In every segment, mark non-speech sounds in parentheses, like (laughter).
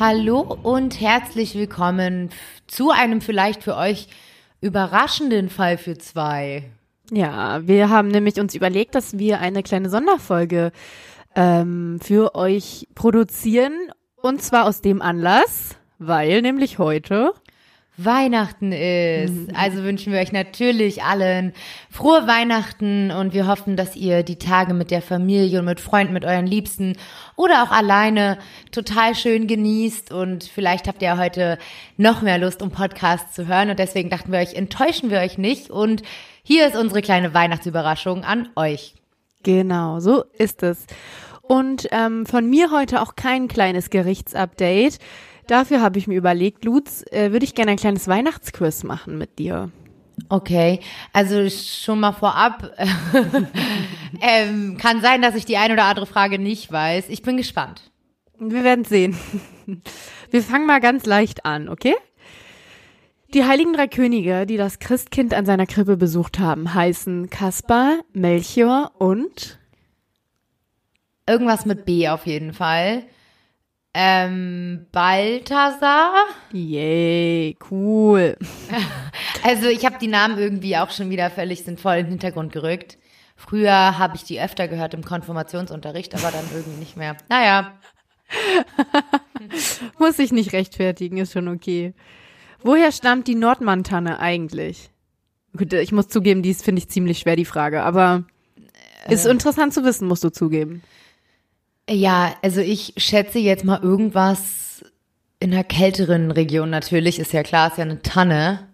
Hallo und herzlich willkommen zu einem vielleicht für euch überraschenden Fall für zwei. Ja, wir haben nämlich uns überlegt, dass wir eine kleine Sonderfolge ähm, für euch produzieren. Und zwar aus dem Anlass, weil nämlich heute Weihnachten ist. Also wünschen wir euch natürlich allen frohe Weihnachten und wir hoffen, dass ihr die Tage mit der Familie und mit Freunden, mit euren Liebsten oder auch alleine total schön genießt und vielleicht habt ihr heute noch mehr Lust, um Podcasts zu hören und deswegen dachten wir euch, enttäuschen wir euch nicht und hier ist unsere kleine Weihnachtsüberraschung an euch. Genau, so ist es. Und ähm, von mir heute auch kein kleines Gerichtsupdate. Dafür habe ich mir überlegt, Lutz, äh, würde ich gerne ein kleines Weihnachtsquiz machen mit dir. Okay, also schon mal vorab, (laughs) ähm, kann sein, dass ich die ein oder andere Frage nicht weiß. Ich bin gespannt. Wir werden sehen. (laughs) Wir fangen mal ganz leicht an, okay? Die heiligen drei Könige, die das Christkind an seiner Krippe besucht haben, heißen Kaspar, Melchior und Irgendwas mit B auf jeden Fall. Ähm, Balthasar. Yay, cool. (laughs) Also ich habe die Namen irgendwie auch schon wieder völlig sinnvoll in den Hintergrund gerückt. Früher habe ich die öfter gehört im Konfirmationsunterricht, aber dann irgendwie nicht mehr. Naja, (laughs) Muss ich nicht rechtfertigen, ist schon okay. Woher stammt die Nordmantanne eigentlich? Gut, ich muss zugeben, dies finde ich ziemlich schwer, die Frage, aber ist interessant zu wissen, musst du zugeben. Ja, also ich schätze jetzt mal irgendwas in einer kälteren Region natürlich, ist ja klar, ist ja eine Tanne.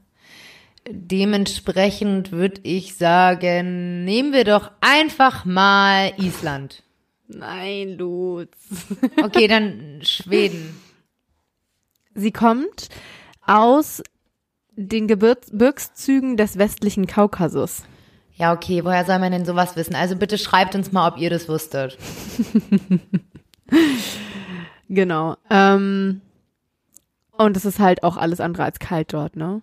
Dementsprechend würde ich sagen, nehmen wir doch einfach mal Island. Nein, Lutz. (laughs) Okay, dann Schweden. Sie kommt aus den Gebirgs- Gebirgszügen des westlichen Kaukasus. Ja, okay, woher soll man denn sowas wissen? Also bitte schreibt uns mal, ob ihr das wusstet. (laughs) Genau. Ähm, und es ist halt auch alles andere als kalt dort, ne?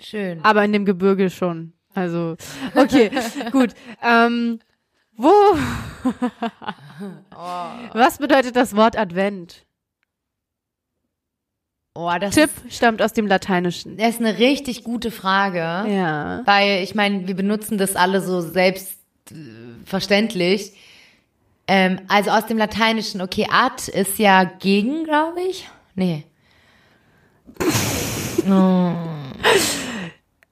Schön. Aber in dem Gebirge schon. Also, okay, (laughs) gut. Ähm, wo? (laughs) Was bedeutet das Wort Advent? Oh, das Tipp Ist, stammt aus dem Lateinischen. das ist eine richtig gute Frage. Ja. Weil ich meine, wir benutzen das alle so selbstverständlich. Ähm, also aus dem Lateinischen, okay, ad ist ja gegen, glaube ich. Nee. (laughs)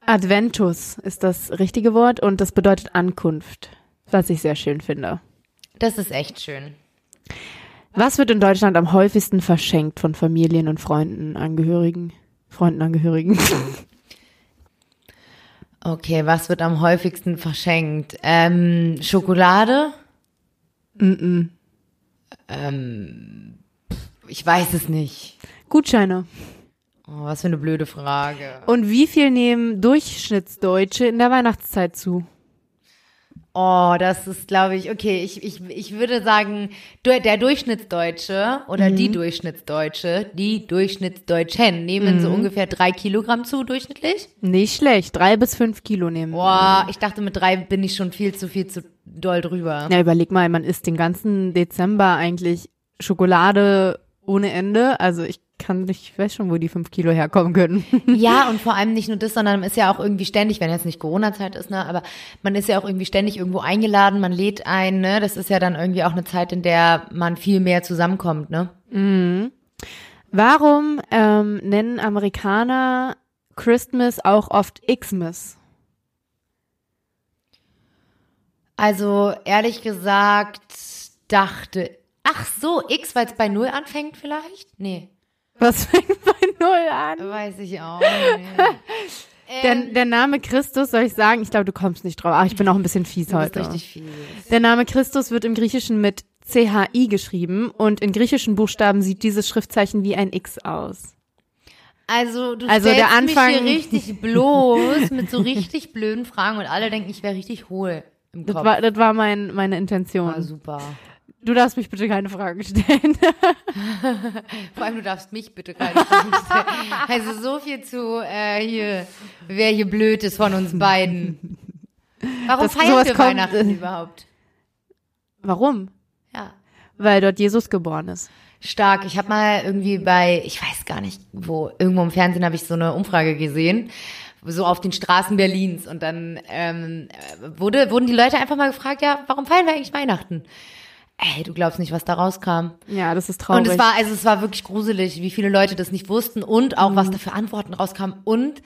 Adventus ist das richtige Wort und das bedeutet Ankunft, was ich sehr schön finde. Das ist echt schön. Was wird in Deutschland am häufigsten verschenkt von Familien und Freunden, Angehörigen, Freundenangehörigen? (laughs) Okay, was wird am häufigsten verschenkt? Ähm, Schokolade? Mm-mm. Ähm, ich weiß es nicht. Gutscheine. Oh, was für eine blöde Frage. Und wie viel nehmen Durchschnittsdeutsche in der Weihnachtszeit zu? Oh, das ist, glaube ich, okay, ich, ich, ich würde sagen, der Durchschnittsdeutsche oder die Durchschnittsdeutsche, die Durchschnittsdeutschen nehmen so ungefähr drei Kilogramm zu durchschnittlich. Nicht schlecht. Drei bis fünf Kilo nehmen. Boah, ich dachte, mit drei bin ich schon viel zu viel zu doll drüber. Ja, überleg mal, man isst den ganzen Dezember eigentlich Schokolade ohne Ende. Also ich kann ich weiß schon, wo die fünf Kilo herkommen können. (laughs) Ja, und vor allem nicht nur das, sondern man ist ja auch irgendwie ständig, wenn jetzt nicht Corona-Zeit ist, ne, aber man ist ja auch irgendwie ständig irgendwo eingeladen, man lädt ein, ne, das ist ja dann irgendwie auch eine Zeit, in der man viel mehr zusammenkommt, ne. Warum ähm, nennen Amerikaner Christmas auch oft Xmas? Also, ehrlich gesagt, dachte, ach so, X, weil es bei Null anfängt vielleicht? Nee, Was fängt bei Null an? weiß ich auch nicht. (laughs) Der, der Name Christus, soll ich sagen, ich glaube, du kommst nicht drauf. Ach, ich bin auch ein bisschen fies Du bist heute. richtig viel. Der Name Christus wird im Griechischen mit CHI geschrieben und in griechischen Buchstaben sieht dieses Schriftzeichen wie ein X aus. Also, du Also, stellst der Anfang- mich hier richtig (laughs) bloß mit so richtig blöden Fragen und alle denken, ich wäre richtig hohl im Das Kopf. war, das war mein, meine Intention. Ah, super. Du darfst mich bitte keine Fragen stellen. (laughs) Vor allem, du darfst mich bitte keine Fragen stellen. Also so viel zu äh, hier, wer hier blöd ist von uns beiden. Warum Das- feiern wir kommt- Weihnachten überhaupt? Warum? Ja. weil dort Jesus geboren ist. Stark. Ich habe mal irgendwie bei, ich weiß gar nicht wo, irgendwo im Fernsehen habe ich so eine Umfrage gesehen, so auf den Straßen Berlins. Und dann ähm, wurde, wurden die Leute einfach mal gefragt, ja, warum feiern wir eigentlich Weihnachten? Ey, du glaubst nicht, was da rauskam. Ja, das ist traurig. Und es war, also es war wirklich gruselig, wie viele Leute das nicht wussten und auch, was da für Antworten rauskam. Und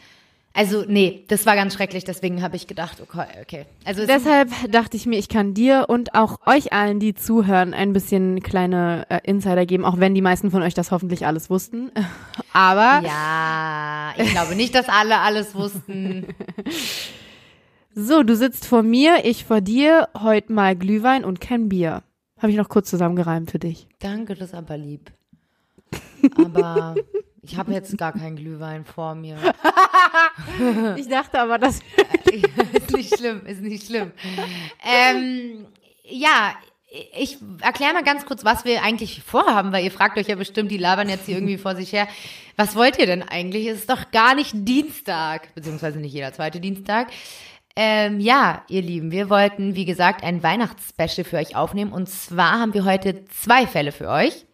also, nee, das war ganz schrecklich, deswegen habe ich gedacht, okay, okay. Also es- Deshalb dachte ich mir, ich kann dir und auch euch allen, die zuhören, ein bisschen kleine äh, Insider geben, auch wenn die meisten von euch das hoffentlich alles wussten. (laughs) Aber Ja, ich glaube nicht, dass alle alles wussten. (laughs) so, du sitzt vor mir, ich vor dir, heute mal Glühwein und kein Bier. Habe ich noch kurz zusammengereimt für dich. Danke, das ist aber lieb. Aber (laughs) ich habe jetzt gar keinen Glühwein vor mir. (laughs) Ich dachte aber, dass (laughs) ist nicht schlimm, ist nicht schlimm. Ähm, ja, ich erkläre mal ganz kurz, was wir eigentlich vorhaben, weil ihr fragt euch ja bestimmt, die labern jetzt hier irgendwie vor sich her. Was wollt ihr denn eigentlich? Es ist doch gar nicht Dienstag, beziehungsweise nicht jeder zweite Dienstag. Ähm, ja, ihr Lieben, wir wollten, wie gesagt, ein Weihnachtsspecial für euch aufnehmen. Und zwar haben wir heute zwei Fälle für euch.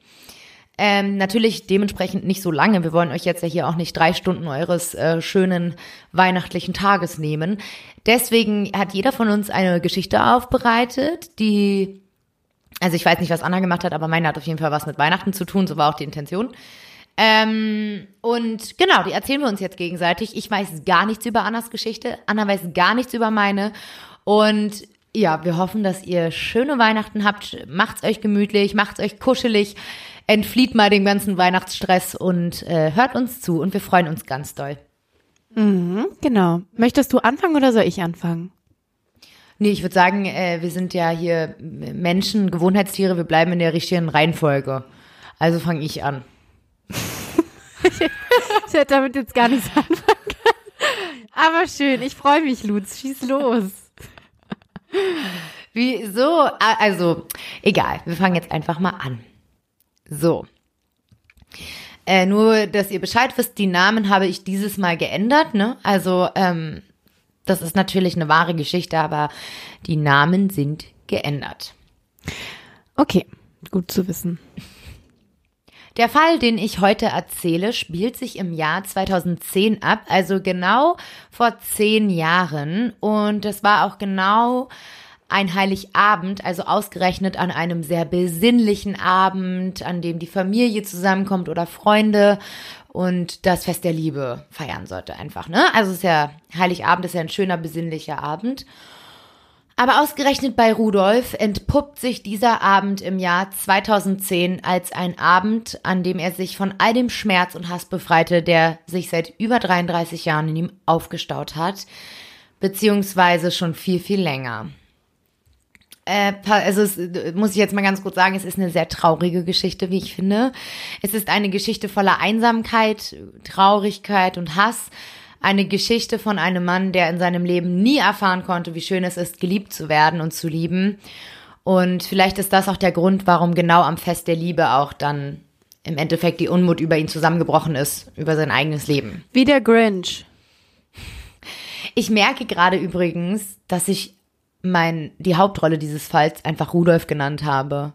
Ähm, natürlich dementsprechend nicht so lange. Wir wollen euch jetzt ja hier auch nicht drei Stunden eures äh, schönen weihnachtlichen Tages nehmen. Deswegen hat jeder von uns eine Geschichte aufbereitet, die, also ich weiß nicht, was Anna gemacht hat, aber meine hat auf jeden Fall was mit Weihnachten zu tun. So war auch die Intention. Ähm, und genau, die erzählen wir uns jetzt gegenseitig. Ich weiß gar nichts über Annas Geschichte. Anna weiß gar nichts über meine. Und ja, wir hoffen, dass ihr schöne Weihnachten habt. Macht's euch gemütlich, macht's euch kuschelig, entflieht mal dem ganzen Weihnachtsstress und äh, hört uns zu. Und wir freuen uns ganz doll. Genau. Möchtest du anfangen oder soll ich anfangen? Nee, ich würde sagen, äh, wir sind ja hier Menschen, Gewohnheitstiere, wir bleiben in der richtigen Reihenfolge. Also fange ich an. Ich hätte damit jetzt gar nichts anfangen können. Aber schön, ich freue mich, Lutz. Schieß los. Wieso? Also, egal, wir fangen jetzt einfach mal an. So. Äh, nur, dass ihr Bescheid wisst, die Namen habe ich dieses Mal geändert, ne? Also, ähm, das ist natürlich eine wahre Geschichte, aber die Namen sind geändert. Okay, gut zu wissen. Der Fall, den ich heute erzähle, spielt sich im Jahr 2010 ab, also genau vor zehn Jahren. Und es war auch genau ein Heiligabend, also ausgerechnet an einem sehr besinnlichen Abend, an dem die Familie zusammenkommt oder Freunde und das Fest der Liebe feiern sollte einfach, ne? Also es ist ja, Heiligabend ist ja ein schöner, besinnlicher Abend. Aber ausgerechnet bei Rudolf entpuppt sich dieser Abend im Jahr 2010 als ein Abend, an dem er sich von all dem Schmerz und Hass befreite, der sich seit über 33 Jahren in ihm aufgestaut hat, beziehungsweise schon viel, viel länger. Äh, also es, äh, muss ich jetzt mal ganz kurz sagen, es ist eine sehr traurige Geschichte, wie ich finde. Es ist eine Geschichte voller Einsamkeit, Traurigkeit und Hass. Eine Geschichte von einem Mann, der in seinem Leben nie erfahren konnte, wie schön es ist, geliebt zu werden und zu lieben. Und vielleicht ist das auch der Grund, warum genau am Fest der Liebe auch dann im Endeffekt die Unmut über ihn zusammengebrochen ist, über sein eigenes Leben. Wie der Grinch. Ich merke gerade übrigens, dass ich mein, die Hauptrolle dieses Falls einfach Rudolf genannt habe.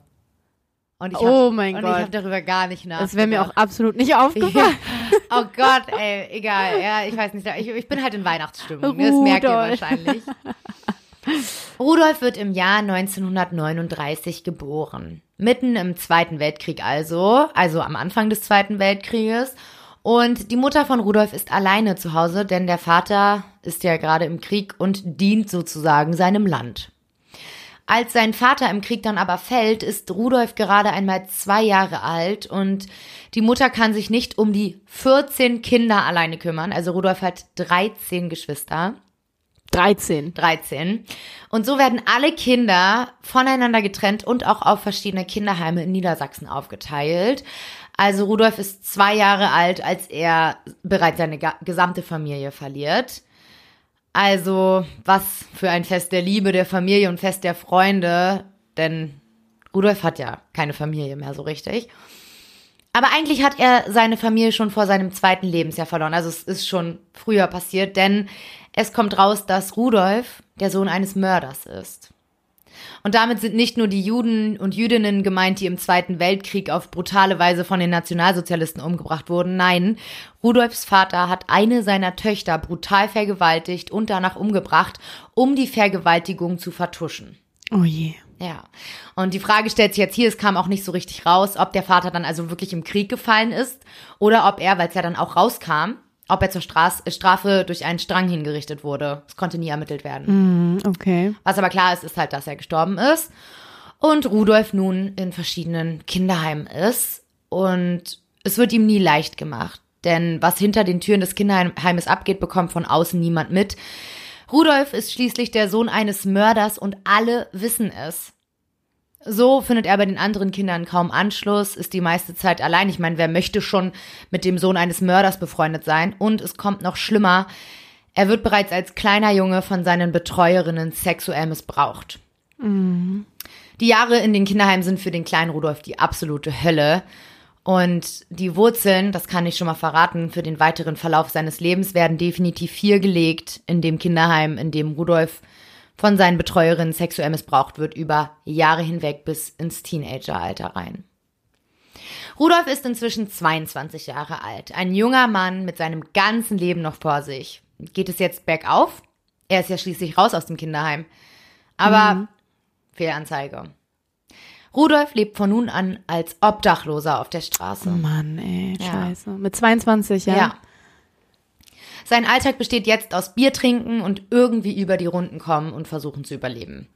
Und ich Oh hab, mein und Gott. ich habe darüber gar nicht nachgedacht. Das wäre mir auch absolut nicht aufgefallen. (laughs) Oh Gott, ey, egal. Ja, ich weiß nicht. Ich, ich bin halt in Weihnachtsstimmung. ne? Das merkt ihr Rudolf. wahrscheinlich. Rudolf wird im Jahr 1939 geboren. Mitten im Zweiten Weltkrieg also, also am Anfang des Zweiten Weltkrieges. Und die Mutter von Rudolf ist alleine zu Hause, denn der Vater ist ja gerade im Krieg und dient sozusagen seinem Land. Als sein Vater im Krieg dann aber fällt, ist Rudolf gerade einmal zwei Jahre alt und die Mutter kann sich nicht um die 14 Kinder alleine kümmern. Also Rudolf hat 13 Geschwister. 13. 13. Und so werden alle Kinder voneinander getrennt und auch auf verschiedene Kinderheime in Niedersachsen aufgeteilt. Also Rudolf ist zwei Jahre alt, als er bereits seine gesamte Familie verliert. Also was für ein Fest der Liebe, der Familie und Fest der Freunde, denn Rudolf hat ja keine Familie mehr so richtig. Aber eigentlich hat er seine Familie schon vor seinem zweiten Lebensjahr verloren. Also es ist schon früher passiert, denn es kommt raus, dass Rudolf der Sohn eines Mörders ist. Und damit sind nicht nur die Juden und Jüdinnen gemeint, die im Zweiten Weltkrieg auf brutale Weise von den Nationalsozialisten umgebracht wurden. Nein, Rudolfs Vater hat eine seiner Töchter brutal vergewaltigt und danach umgebracht, um die Vergewaltigung zu vertuschen. Oh je. Ja. Und die Frage stellt sich jetzt hier, es kam auch nicht so richtig raus, ob der Vater dann also wirklich im Krieg gefallen ist oder ob er, weil es ja dann auch rauskam, ob er zur Straß, Strafe durch einen Strang hingerichtet wurde. Es konnte nie ermittelt werden. Mm, okay. Was aber klar ist, ist halt, dass er gestorben ist und Rudolf nun in verschiedenen Kinderheimen ist und es wird ihm nie leicht gemacht. Denn was hinter den Türen des Kinderheimes abgeht, bekommt von außen niemand mit. Rudolf ist schließlich der Sohn eines Mörders und alle wissen es. So findet er bei den anderen Kindern kaum Anschluss, ist die meiste Zeit allein. Ich meine, wer möchte schon mit dem Sohn eines Mörders befreundet sein? Und es kommt noch schlimmer. Er wird bereits als kleiner Junge von seinen Betreuerinnen sexuell missbraucht. Mhm. Die Jahre in den Kinderheimen sind für den kleinen Rudolf die absolute Hölle. Und die Wurzeln, das kann ich schon mal verraten, für den weiteren Verlauf seines Lebens werden definitiv hier gelegt in dem Kinderheim, in dem Rudolf von seinen Betreuerinnen sexuell missbraucht wird, über Jahre hinweg bis ins Teenageralter rein. Rudolf ist inzwischen 22 Jahre alt, ein junger Mann mit seinem ganzen Leben noch vor sich. Geht es jetzt bergauf? Er ist ja schließlich raus aus dem Kinderheim. Aber Mhm. Fehlanzeige. Rudolf lebt von nun an als Obdachloser auf der Straße. Mann, ey, Ja. scheiße. Mit 22, ja? Ja. Sein Alltag besteht jetzt aus Bier trinken und irgendwie über die Runden kommen und versuchen zu überleben.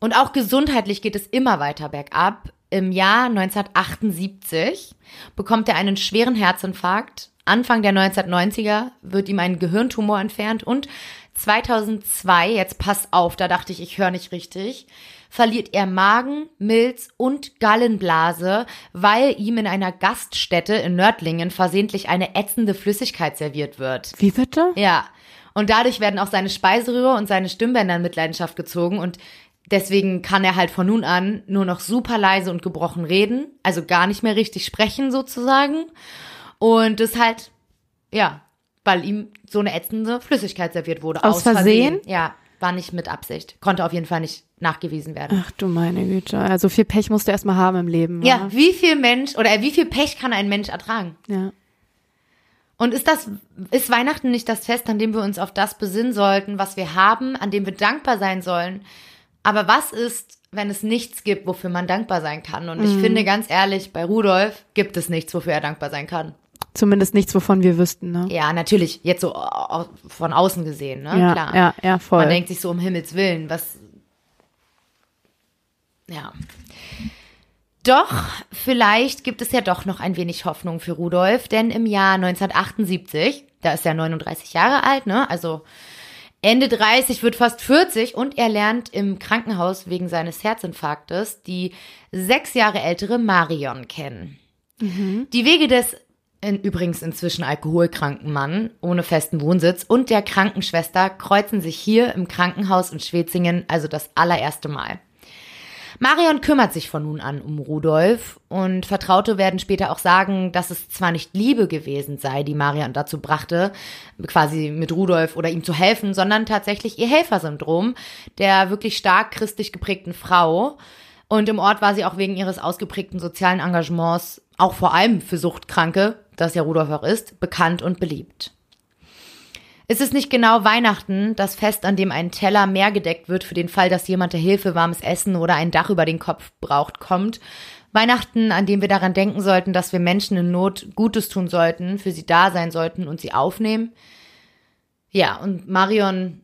Und auch gesundheitlich geht es immer weiter bergab. Im Jahr 1978 bekommt er einen schweren Herzinfarkt. Anfang der 1990er wird ihm ein Gehirntumor entfernt und 2002, jetzt pass auf, da dachte ich, ich höre nicht richtig, verliert er Magen, Milz und Gallenblase, weil ihm in einer Gaststätte in Nördlingen versehentlich eine ätzende Flüssigkeit serviert wird. Wie bitte? Ja. Und dadurch werden auch seine Speiseröhre und seine Stimmbänder in Mitleidenschaft gezogen und deswegen kann er halt von nun an nur noch super leise und gebrochen reden, also gar nicht mehr richtig sprechen sozusagen. Und das halt, ja, weil ihm so eine ätzende Flüssigkeit serviert wurde. Aus Versehen? Ja, war nicht mit Absicht. Konnte auf jeden Fall nicht nachgewiesen werden. Ach du meine Güte. Also viel Pech musst du erstmal haben im Leben. Ja, wa? wie viel Mensch oder wie viel Pech kann ein Mensch ertragen? Ja. Und ist das, ist Weihnachten nicht das Fest, an dem wir uns auf das besinnen sollten, was wir haben, an dem wir dankbar sein sollen? Aber was ist, wenn es nichts gibt, wofür man dankbar sein kann? Und ich finde ganz ehrlich, bei Rudolf gibt es nichts, wofür er dankbar sein kann. Zumindest nichts, wovon wir wüssten, ne? Ja, natürlich, jetzt so von außen gesehen, ne? Ja, Klar. ja, ja, voll. Man denkt sich so um Himmels Willen, was. Ja. Doch, vielleicht gibt es ja doch noch ein wenig Hoffnung für Rudolf, denn im Jahr 1978, da ist er 39 Jahre alt, ne? Also Ende 30 wird fast 40 und er lernt im Krankenhaus wegen seines Herzinfarktes die sechs Jahre ältere Marion kennen. Die Wege des in, übrigens inzwischen alkoholkranken Mann ohne festen Wohnsitz und der Krankenschwester kreuzen sich hier im Krankenhaus in Schwetzingen also das allererste Mal. Marion kümmert sich von nun an um Rudolf und Vertraute werden später auch sagen, dass es zwar nicht Liebe gewesen sei, die Marion dazu brachte, quasi mit Rudolf oder ihm zu helfen, sondern tatsächlich ihr Helfersyndrom der wirklich stark christlich geprägten Frau. Und im Ort war sie auch wegen ihres ausgeprägten sozialen Engagements, auch vor allem für Suchtkranke, das ja Rudolf auch ist, bekannt und beliebt. Ist es nicht genau Weihnachten, das Fest, an dem ein Teller mehr gedeckt wird für den Fall, dass jemand der Hilfe warmes Essen oder ein Dach über den Kopf braucht, kommt? Weihnachten, an dem wir daran denken sollten, dass wir Menschen in Not Gutes tun sollten, für sie da sein sollten und sie aufnehmen? Ja, und Marion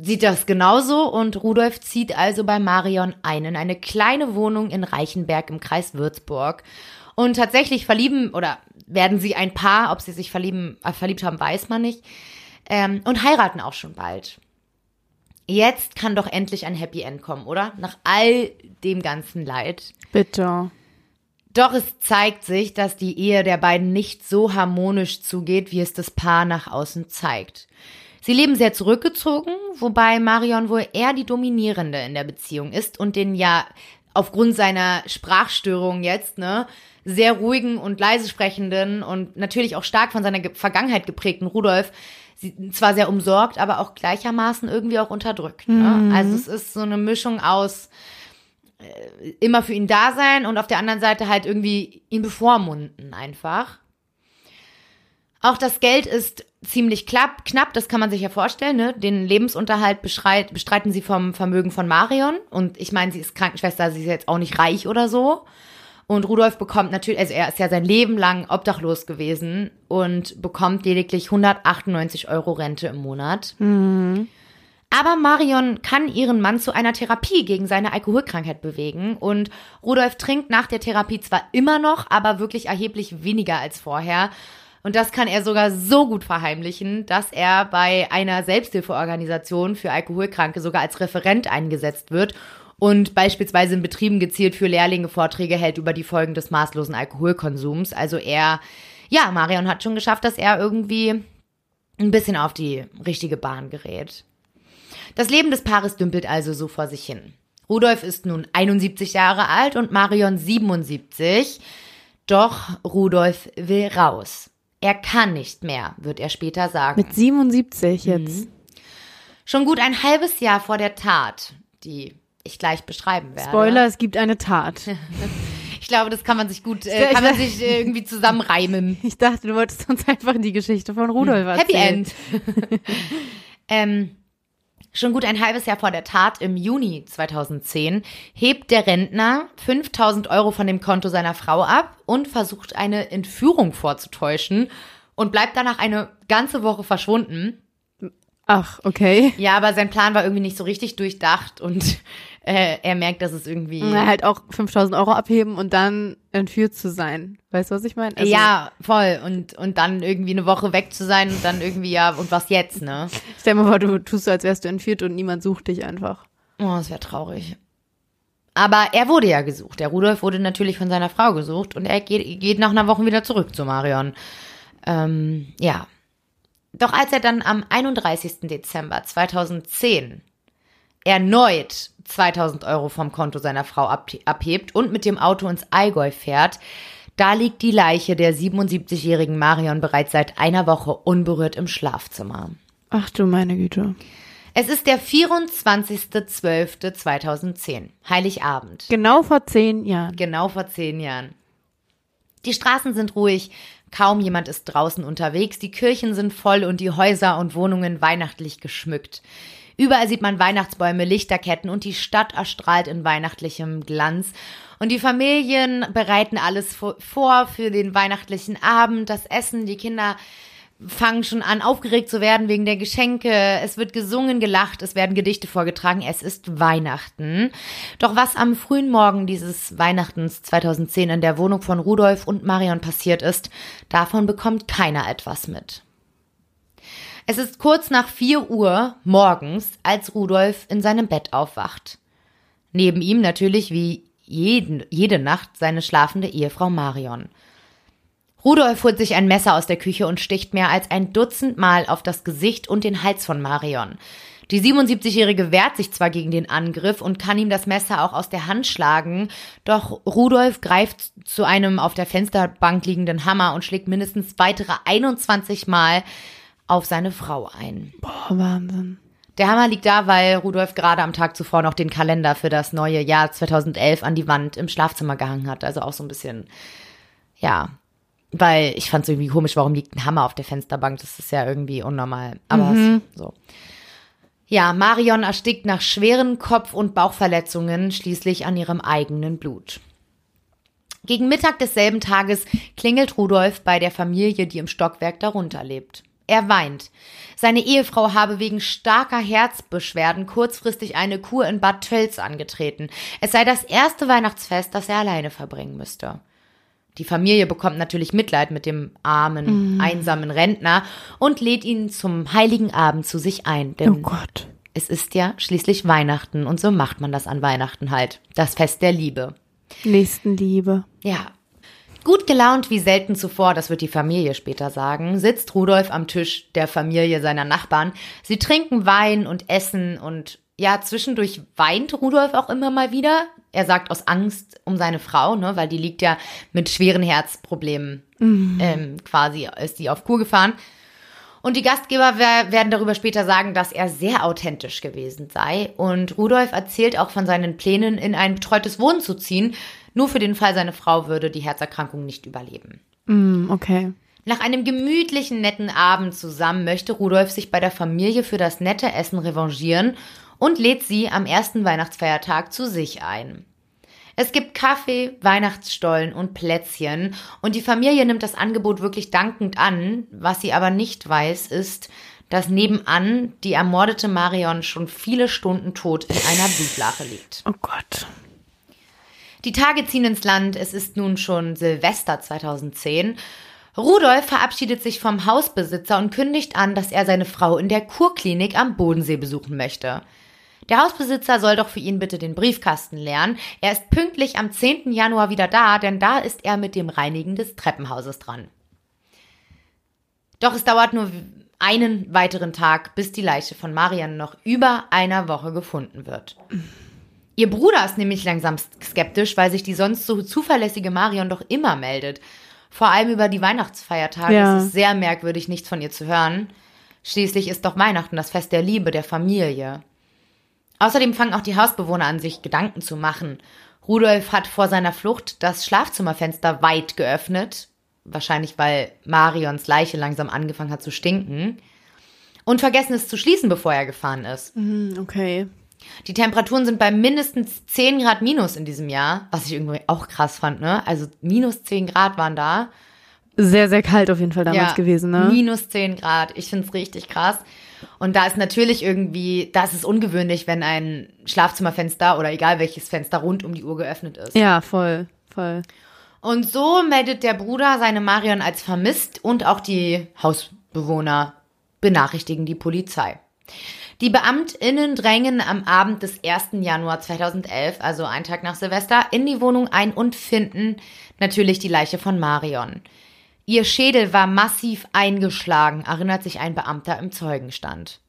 sieht das genauso und Rudolf zieht also bei Marion ein in eine kleine Wohnung in Reichenberg im Kreis Würzburg. Und tatsächlich verlieben oder werden sie ein Paar, ob sie sich verlieben, äh, verliebt haben, weiß man nicht. Ähm, und heiraten auch schon bald. Jetzt kann doch endlich ein Happy End kommen, oder? Nach all dem ganzen Leid. Bitte. Doch es zeigt sich, dass die Ehe der beiden nicht so harmonisch zugeht, wie es das Paar nach außen zeigt. Sie leben sehr zurückgezogen, wobei Marion wohl eher die Dominierende in der Beziehung ist und den ja aufgrund seiner Sprachstörung jetzt, ne, sehr ruhigen und leise sprechenden und natürlich auch stark von seiner Ge Vergangenheit geprägten Rudolf zwar sehr umsorgt, aber auch gleichermaßen irgendwie auch unterdrückt. Ne? Also es ist so eine Mischung aus äh, immer für ihn da sein und auf der anderen Seite halt irgendwie ihn bevormunden einfach. Auch das Geld ist ziemlich klapp, knapp, das kann man sich ja vorstellen. Ne? Den Lebensunterhalt bestreit, bestreiten sie vom Vermögen von Marion. Und ich meine, sie ist Krankenschwester, sie ist jetzt auch nicht reich oder so. Und Rudolf bekommt natürlich, also er ist ja sein Leben lang obdachlos gewesen und bekommt lediglich 198 Euro Rente im Monat. Aber Marion kann ihren Mann zu einer Therapie gegen seine Alkoholkrankheit bewegen und Rudolf trinkt nach der Therapie zwar immer noch, aber wirklich erheblich weniger als vorher. Und das kann er sogar so gut verheimlichen, dass er bei einer Selbsthilfeorganisation für Alkoholkranke sogar als Referent eingesetzt wird und beispielsweise in Betrieben gezielt für Lehrlinge Vorträge hält über die Folgen des maßlosen Alkoholkonsums. Also er, ja, Marion hat schon geschafft, dass er irgendwie ein bisschen auf die richtige Bahn gerät. Das Leben des Paares dümpelt also so vor sich hin. Rudolf ist nun 71 Jahre alt und Marion 77. Doch Rudolf will raus. Er kann nicht mehr, wird er später sagen. Mit 77 jetzt. Schon gut ein halbes Jahr vor der Tat, die ich gleich beschreiben werde. Spoiler, es gibt eine Tat. (laughs) Ich glaube, das kann man sich gut, äh, kann man sich äh, irgendwie zusammenreimen. (laughs) Ich dachte, du wolltest uns einfach die Geschichte von Rudolf Happy erzählen. End. (laughs) ähm, schon gut ein halbes Jahr vor der Tat, im Juni 2010, hebt der Rentner 5000 Euro von dem Konto seiner Frau ab und versucht eine Entführung vorzutäuschen und bleibt danach eine ganze Woche verschwunden. Ach, okay. Ja, aber sein Plan war irgendwie nicht so richtig durchdacht und äh, er merkt, dass es irgendwie. Na, halt auch 5000 Euro abheben und dann entführt zu sein. Weißt du, was ich meine? Also, ja, voll. Und, und dann irgendwie eine Woche weg zu sein und dann irgendwie, ja, und was jetzt, ne? Stell mal vor, du tust so, als wärst du entführt und niemand sucht dich einfach. Oh, das wäre traurig. Aber er wurde ja gesucht. Der Rudolf wurde natürlich von seiner Frau gesucht und er geht, geht nach einer Woche wieder zurück zu Marion. Ähm, ja. Doch als er dann am 31. Dezember 2010 erneut 2000 Euro vom Konto seiner Frau ab, abhebt und mit dem Auto ins Allgäu fährt, da liegt die Leiche der 77-jährigen Marion bereits seit einer Woche unberührt im Schlafzimmer. Ach du meine Güte. Es ist der 24.12.2010, Heiligabend. Genau vor zehn Jahren. Genau vor zehn Jahren. Die Straßen sind ruhig, kaum jemand ist draußen unterwegs, die Kirchen sind voll und die Häuser und Wohnungen weihnachtlich geschmückt. Überall sieht man Weihnachtsbäume, Lichterketten und die Stadt erstrahlt in weihnachtlichem Glanz. Und die Familien bereiten alles vor für den weihnachtlichen Abend, das Essen, die Kinder fangen schon an, aufgeregt zu werden wegen der Geschenke. Es wird gesungen, gelacht, es werden Gedichte vorgetragen. Es ist Weihnachten. Doch was am frühen Morgen dieses Weihnachtens 2010 in der Wohnung von Rudolf und Marion passiert ist, davon bekommt keiner etwas mit. Es ist kurz nach 4 Uhr morgens, als Rudolf in seinem Bett aufwacht. Neben ihm natürlich wie jeden, jede Nacht seine schlafende Ehefrau Marion. Rudolf holt sich ein Messer aus der Küche und sticht mehr als ein Dutzend Mal auf das Gesicht und den Hals von Marion. Die 77-Jährige wehrt sich zwar gegen den Angriff und kann ihm das Messer auch aus der Hand schlagen, doch Rudolf greift zu einem auf der Fensterbank liegenden Hammer und schlägt mindestens weitere 21 Mal auf seine Frau ein. Boah, Wahnsinn. Der Hammer liegt da, weil Rudolf gerade am Tag zuvor noch den Kalender für das neue Jahr 2011 an die Wand im Schlafzimmer gehangen hat. Also auch so ein bisschen, ja, weil ich fand es irgendwie komisch, warum liegt ein Hammer auf der Fensterbank? Das ist ja irgendwie unnormal. Aber Mhm. so. Ja, Marion erstickt nach schweren Kopf- und Bauchverletzungen schließlich an ihrem eigenen Blut. Gegen Mittag desselben Tages klingelt Rudolf bei der Familie, die im Stockwerk darunter lebt. Er weint. Seine Ehefrau habe wegen starker Herzbeschwerden kurzfristig eine Kur in Bad Tölz angetreten. Es sei das erste Weihnachtsfest, das er alleine verbringen müsste. Die Familie bekommt natürlich Mitleid mit dem armen, einsamen Rentner und lädt ihn zum heiligen Abend zu sich ein. Denn Oh Gott. es ist ja schließlich Weihnachten und so macht man das an Weihnachten halt. Das Fest der Liebe. Nächstenliebe. Ja. Gut gelaunt wie selten zuvor, das wird die Familie später sagen, sitzt Rudolf am Tisch der Familie seiner Nachbarn. Sie trinken Wein und essen und ja, zwischendurch weint Rudolf auch immer mal wieder. Er sagt aus Angst um seine Frau, ne, weil die liegt ja mit schweren Herzproblemen ähm, quasi, ist die auf Kur gefahren. Und die Gastgeber werden darüber später sagen, dass er sehr authentisch gewesen sei. Und Rudolf erzählt auch von seinen Plänen, in ein betreutes Wohnen zu ziehen. Nur für den Fall, seine Frau würde die Herzerkrankung nicht überleben. Mm, okay. Nach einem gemütlichen, netten Abend zusammen möchte Rudolf sich bei der Familie für das nette Essen revanchieren und lädt sie am ersten Weihnachtsfeiertag zu sich ein. Es gibt Kaffee, Weihnachtsstollen und Plätzchen und die Familie nimmt das Angebot wirklich dankend an. Was sie aber nicht weiß, ist, dass nebenan die ermordete Marion schon viele Stunden tot in einer Blutlache liegt. Oh Gott. Die Tage ziehen ins Land. Es ist nun schon Silvester 2010. Rudolf verabschiedet sich vom Hausbesitzer und kündigt an, dass er seine Frau in der Kurklinik am Bodensee besuchen möchte. Der Hausbesitzer soll doch für ihn bitte den Briefkasten leeren. Er ist pünktlich am 10. Januar wieder da, denn da ist er mit dem Reinigen des Treppenhauses dran. Doch es dauert nur einen weiteren Tag, bis die Leiche von Marian noch über einer Woche gefunden wird. Ihr Bruder ist nämlich langsam skeptisch, weil sich die sonst so zuverlässige Marion doch immer meldet. Vor allem über die Weihnachtsfeiertage ja. ist es sehr merkwürdig, nichts von ihr zu hören. Schließlich ist doch Weihnachten das Fest der Liebe, der Familie. Außerdem fangen auch die Hausbewohner an, sich Gedanken zu machen. Rudolf hat vor seiner Flucht das Schlafzimmerfenster weit geöffnet, wahrscheinlich weil Marions Leiche langsam angefangen hat zu stinken, und vergessen es zu schließen, bevor er gefahren ist. Mhm, okay. Die Temperaturen sind bei mindestens 10 Grad minus in diesem Jahr, was ich irgendwie auch krass fand, ne? Also minus 10 Grad waren da. Sehr, sehr kalt auf jeden Fall damals ja, gewesen, ne? Minus 10 Grad. Ich find's richtig krass. Und da ist natürlich irgendwie, das ist ungewöhnlich, wenn ein Schlafzimmerfenster oder egal welches Fenster rund um die Uhr geöffnet ist. Ja, voll, voll. Und so meldet der Bruder seine Marion als vermisst und auch die Hausbewohner benachrichtigen die Polizei. Die BeamtInnen drängen am Abend des 1. Januar 2011, also einen Tag nach Silvester, in die Wohnung ein und finden natürlich die Leiche von Marion. Ihr Schädel war massiv eingeschlagen, erinnert sich ein Beamter im Zeugenstand.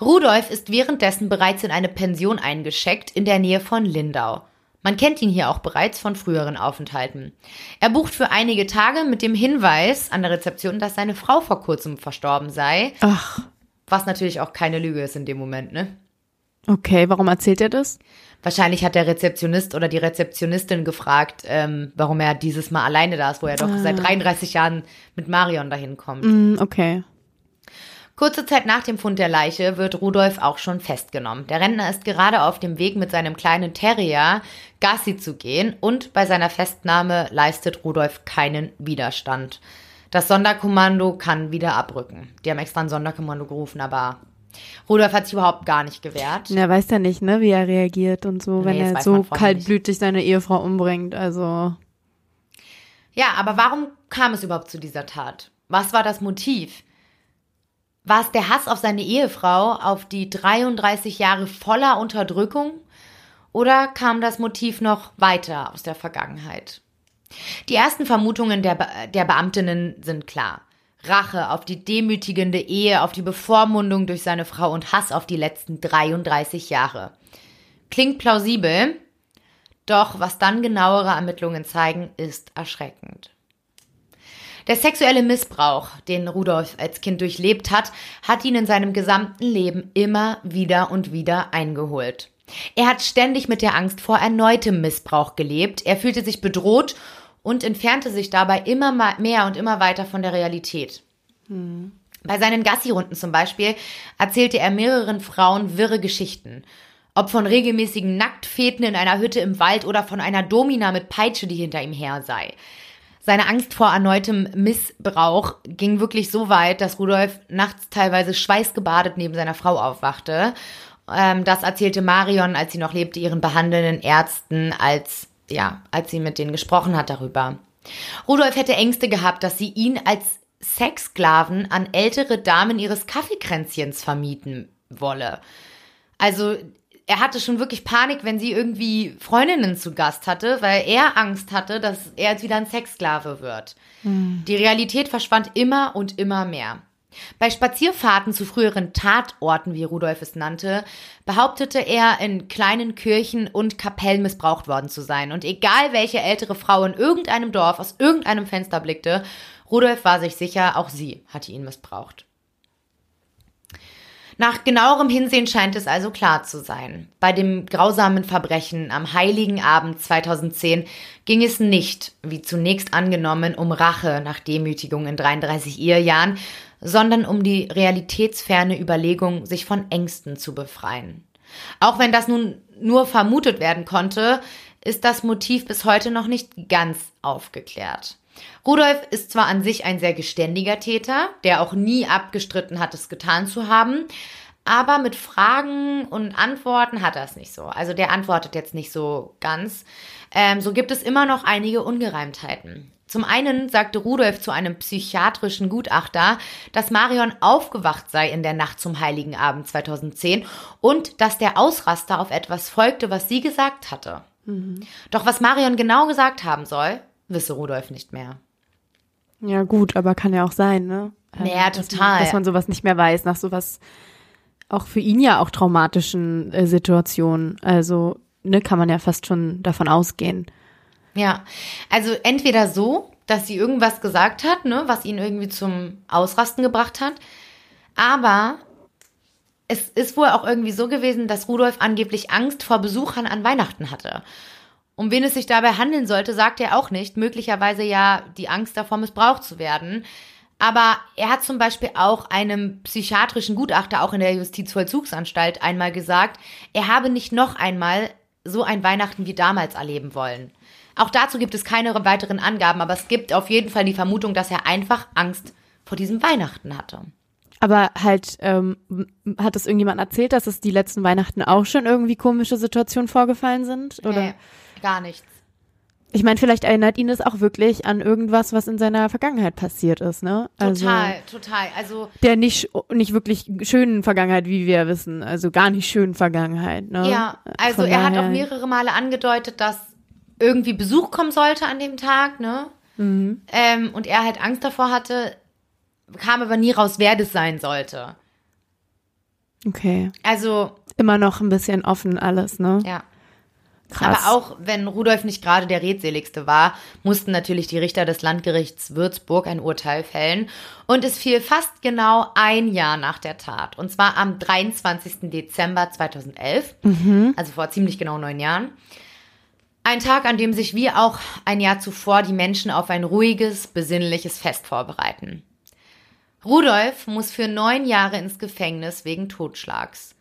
Rudolf ist währenddessen bereits in eine Pension eingescheckt in der Nähe von Lindau. Man kennt ihn hier auch bereits von früheren Aufenthalten. Er bucht für einige Tage mit dem Hinweis an der Rezeption, dass seine Frau vor kurzem verstorben sei. Ach. Was natürlich auch keine Lüge ist in dem Moment, ne? Okay, warum erzählt er das? Wahrscheinlich hat der Rezeptionist oder die Rezeptionistin gefragt, ähm, warum er dieses Mal alleine da ist, wo er doch ah. seit 33 Jahren mit Marion dahin kommt. Mm, okay. Kurze Zeit nach dem Fund der Leiche wird Rudolf auch schon festgenommen. Der Rentner ist gerade auf dem Weg mit seinem kleinen Terrier Gassi zu gehen und bei seiner Festnahme leistet Rudolf keinen Widerstand. Das Sonderkommando kann wieder abrücken. Die haben extra ein Sonderkommando gerufen, aber Rudolf hat sich überhaupt gar nicht gewehrt. Er weiß ja nicht, ne, wie er reagiert und so, wenn nee, er so kaltblütig nicht. seine Ehefrau umbringt. Also. Ja, aber warum kam es überhaupt zu dieser Tat? Was war das Motiv? War es der Hass auf seine Ehefrau, auf die 33 Jahre voller Unterdrückung? Oder kam das Motiv noch weiter aus der Vergangenheit? Die ersten Vermutungen der, Be der Beamtinnen sind klar. Rache auf die demütigende Ehe, auf die Bevormundung durch seine Frau und Hass auf die letzten 33 Jahre. Klingt plausibel, doch was dann genauere Ermittlungen zeigen, ist erschreckend. Der sexuelle Missbrauch, den Rudolf als Kind durchlebt hat, hat ihn in seinem gesamten Leben immer wieder und wieder eingeholt. Er hat ständig mit der Angst vor erneutem Missbrauch gelebt, er fühlte sich bedroht und entfernte sich dabei immer mehr und immer weiter von der Realität. Hm. Bei seinen Gassi-Runden zum Beispiel erzählte er mehreren Frauen wirre Geschichten. Ob von regelmäßigen Nacktfeten in einer Hütte im Wald oder von einer Domina mit Peitsche, die hinter ihm her sei. Seine Angst vor erneutem Missbrauch ging wirklich so weit, dass Rudolf nachts teilweise schweißgebadet neben seiner Frau aufwachte. Ähm, das erzählte Marion, als sie noch lebte, ihren behandelnden Ärzten als ja, als sie mit denen gesprochen hat darüber. Rudolf hätte Ängste gehabt, dass sie ihn als Sexsklaven an ältere Damen ihres Kaffeekränzchens vermieten wolle. Also er hatte schon wirklich Panik, wenn sie irgendwie Freundinnen zu Gast hatte, weil er Angst hatte, dass er jetzt wieder ein Sexsklave wird. Mhm. Die Realität verschwand immer und immer mehr. Bei Spazierfahrten zu früheren Tatorten, wie Rudolf es nannte, behauptete er, in kleinen Kirchen und Kapellen missbraucht worden zu sein. Und egal welche ältere Frau in irgendeinem Dorf aus irgendeinem Fenster blickte, Rudolf war sich sicher, auch sie hatte ihn missbraucht. Nach genauerem Hinsehen scheint es also klar zu sein. Bei dem grausamen Verbrechen am heiligen Abend 2010 ging es nicht, wie zunächst angenommen, um Rache nach Demütigung in 33 Ehejahren, sondern um die realitätsferne Überlegung, sich von Ängsten zu befreien. Auch wenn das nun nur vermutet werden konnte, ist das Motiv bis heute noch nicht ganz aufgeklärt. Rudolf ist zwar an sich ein sehr geständiger Täter, der auch nie abgestritten hat, es getan zu haben, aber mit Fragen und Antworten hat er es nicht so. Also der antwortet jetzt nicht so ganz. Ähm, so gibt es immer noch einige Ungereimtheiten. Zum einen sagte Rudolf zu einem psychiatrischen Gutachter, dass Marion aufgewacht sei in der Nacht zum Heiligen Abend 2010 und dass der Ausraster auf etwas folgte, was sie gesagt hatte. Mhm. Doch was Marion genau gesagt haben soll, wisse Rudolf nicht mehr. Ja, gut, aber kann ja auch sein, ne? Ja, dass total. Man, dass man sowas nicht mehr weiß, nach sowas auch für ihn ja auch traumatischen äh, Situationen. Also, ne, kann man ja fast schon davon ausgehen. Ja, also entweder so, dass sie irgendwas gesagt hat, ne, was ihn irgendwie zum Ausrasten gebracht hat, aber es ist wohl auch irgendwie so gewesen, dass Rudolf angeblich Angst vor Besuchern an Weihnachten hatte. Um wen es sich dabei handeln sollte, sagt er auch nicht. Möglicherweise ja die Angst davor, missbraucht zu werden. Aber er hat zum Beispiel auch einem psychiatrischen Gutachter, auch in der Justizvollzugsanstalt, einmal gesagt, er habe nicht noch einmal so ein Weihnachten wie damals erleben wollen. Auch dazu gibt es keine weiteren Angaben, aber es gibt auf jeden Fall die Vermutung, dass er einfach Angst vor diesem Weihnachten hatte. Aber halt, ähm, hat es irgendjemand erzählt, dass es die letzten Weihnachten auch schon irgendwie komische Situationen vorgefallen sind? Oder? Nee, gar nichts. Ich meine, vielleicht erinnert ihn das auch wirklich an irgendwas, was in seiner Vergangenheit passiert ist, ne? Also, total, total. Also der nicht nicht wirklich schönen Vergangenheit, wie wir wissen, also gar nicht schönen Vergangenheit, ne? Ja, also Von er hat auch mehrere Male angedeutet, dass irgendwie Besuch kommen sollte an dem Tag, ne? Mhm. Ähm, und er halt Angst davor hatte, kam aber nie raus, wer das sein sollte. Okay. Also immer noch ein bisschen offen alles, ne? Ja. Krass. Aber auch wenn Rudolf nicht gerade der redseligste war, mussten natürlich die Richter des Landgerichts Würzburg ein Urteil fällen. Und es fiel fast genau ein Jahr nach der Tat. Und zwar am 23. Dezember 2011. Mhm. Also vor ziemlich genau neun Jahren. Ein Tag, an dem sich wie auch ein Jahr zuvor die Menschen auf ein ruhiges, besinnliches Fest vorbereiten. Rudolf muss für neun Jahre ins Gefängnis wegen Totschlags.